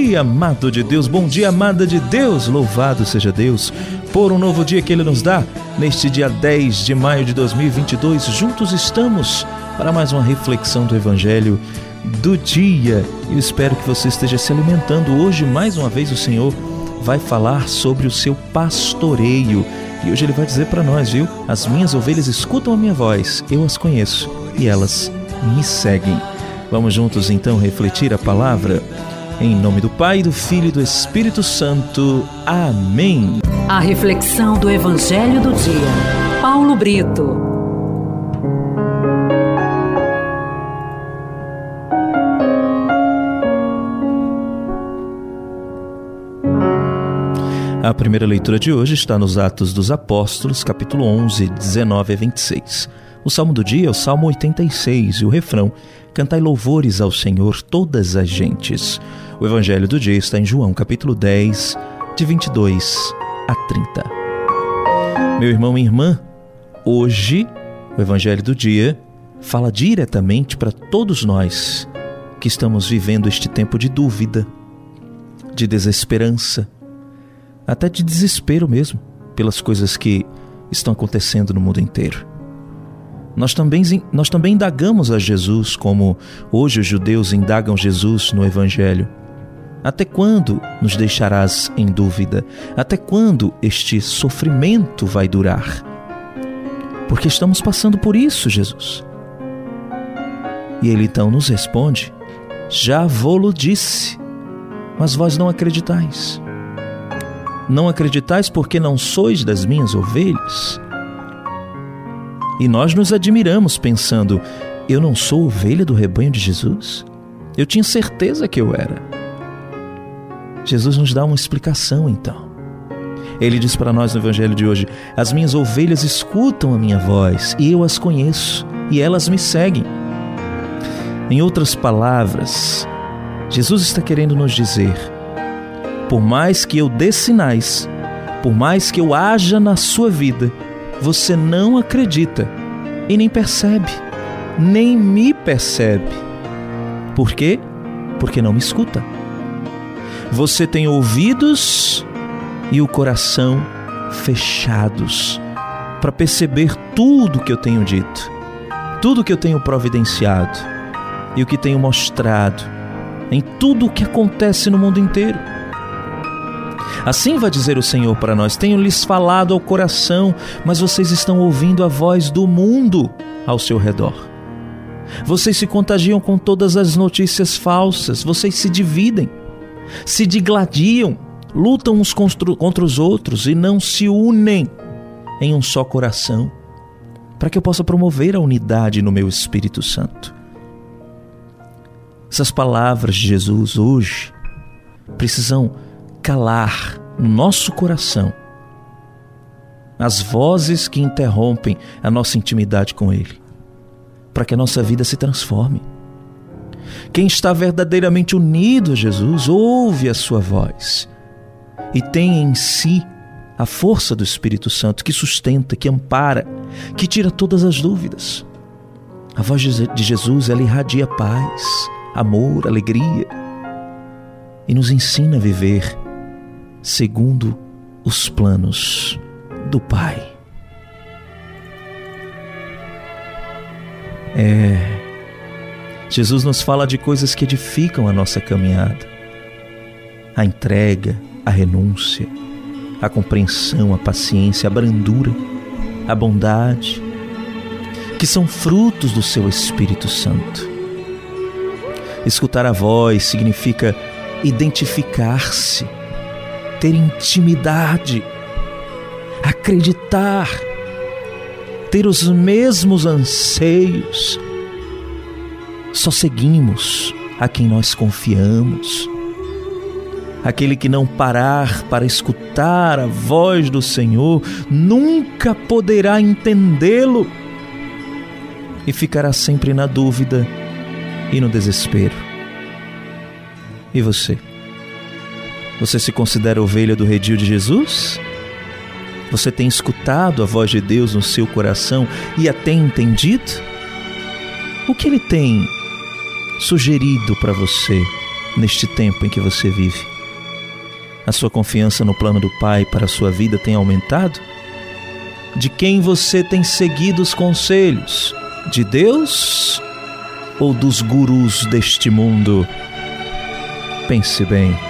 dia, amado de Deus, bom dia, amada de Deus, louvado seja Deus por um novo dia que Ele nos dá. Neste dia 10 de maio de 2022, juntos estamos para mais uma reflexão do Evangelho do dia. Eu espero que você esteja se alimentando. Hoje, mais uma vez, o Senhor vai falar sobre o seu pastoreio. E hoje ele vai dizer para nós, viu? As minhas ovelhas escutam a minha voz, eu as conheço e elas me seguem. Vamos juntos então refletir a palavra? Em nome do Pai, do Filho e do Espírito Santo. Amém. A reflexão do Evangelho do Dia. Paulo Brito. A primeira leitura de hoje está nos Atos dos Apóstolos, capítulo 11, 19 a 26. O salmo do dia é o Salmo 86 e o refrão: Cantai louvores ao Senhor todas as gentes. O evangelho do dia está em João, capítulo 10, de 22 a 30. Meu irmão e irmã, hoje o evangelho do dia fala diretamente para todos nós que estamos vivendo este tempo de dúvida, de desesperança, até de desespero mesmo, pelas coisas que estão acontecendo no mundo inteiro. Nós também, nós também indagamos a Jesus, como hoje os judeus indagam Jesus no Evangelho. Até quando nos deixarás em dúvida? Até quando este sofrimento vai durar? Porque estamos passando por isso, Jesus. E ele então nos responde: Já vou-lo disse, mas vós não acreditais. Não acreditais porque não sois das minhas ovelhas? E nós nos admiramos pensando: eu não sou ovelha do rebanho de Jesus? Eu tinha certeza que eu era. Jesus nos dá uma explicação então. Ele diz para nós no Evangelho de hoje: As minhas ovelhas escutam a minha voz e eu as conheço e elas me seguem. Em outras palavras, Jesus está querendo nos dizer por mais que eu dê sinais, por mais que eu haja na sua vida, você não acredita e nem percebe, nem me percebe. Por quê? Porque não me escuta. Você tem ouvidos e o coração fechados para perceber tudo que eu tenho dito, tudo que eu tenho providenciado e o que tenho mostrado em tudo o que acontece no mundo inteiro. Assim vai dizer o Senhor para nós: Tenho-lhes falado ao coração, mas vocês estão ouvindo a voz do mundo ao seu redor. Vocês se contagiam com todas as notícias falsas, vocês se dividem, se digladiam, lutam uns contra os outros e não se unem em um só coração, para que eu possa promover a unidade no meu Espírito Santo. Essas palavras de Jesus hoje precisam calar no nosso coração as vozes que interrompem a nossa intimidade com Ele, para que a nossa vida se transforme. Quem está verdadeiramente unido a Jesus ouve a sua voz e tem em si a força do Espírito Santo que sustenta, que ampara, que tira todas as dúvidas. A voz de Jesus ela irradia paz, amor, alegria e nos ensina a viver segundo os planos do Pai. É. Jesus nos fala de coisas que edificam a nossa caminhada: a entrega, a renúncia, a compreensão, a paciência, a brandura, a bondade, que são frutos do seu Espírito Santo. Escutar a voz significa identificar-se ter intimidade, acreditar, ter os mesmos anseios. Só seguimos a quem nós confiamos. Aquele que não parar para escutar a voz do Senhor nunca poderá entendê-lo e ficará sempre na dúvida e no desespero. E você? Você se considera ovelha do redil de Jesus? Você tem escutado a voz de Deus no seu coração e a tem entendido? O que ele tem sugerido para você neste tempo em que você vive? A sua confiança no plano do Pai para a sua vida tem aumentado? De quem você tem seguido os conselhos? De Deus ou dos gurus deste mundo? Pense bem.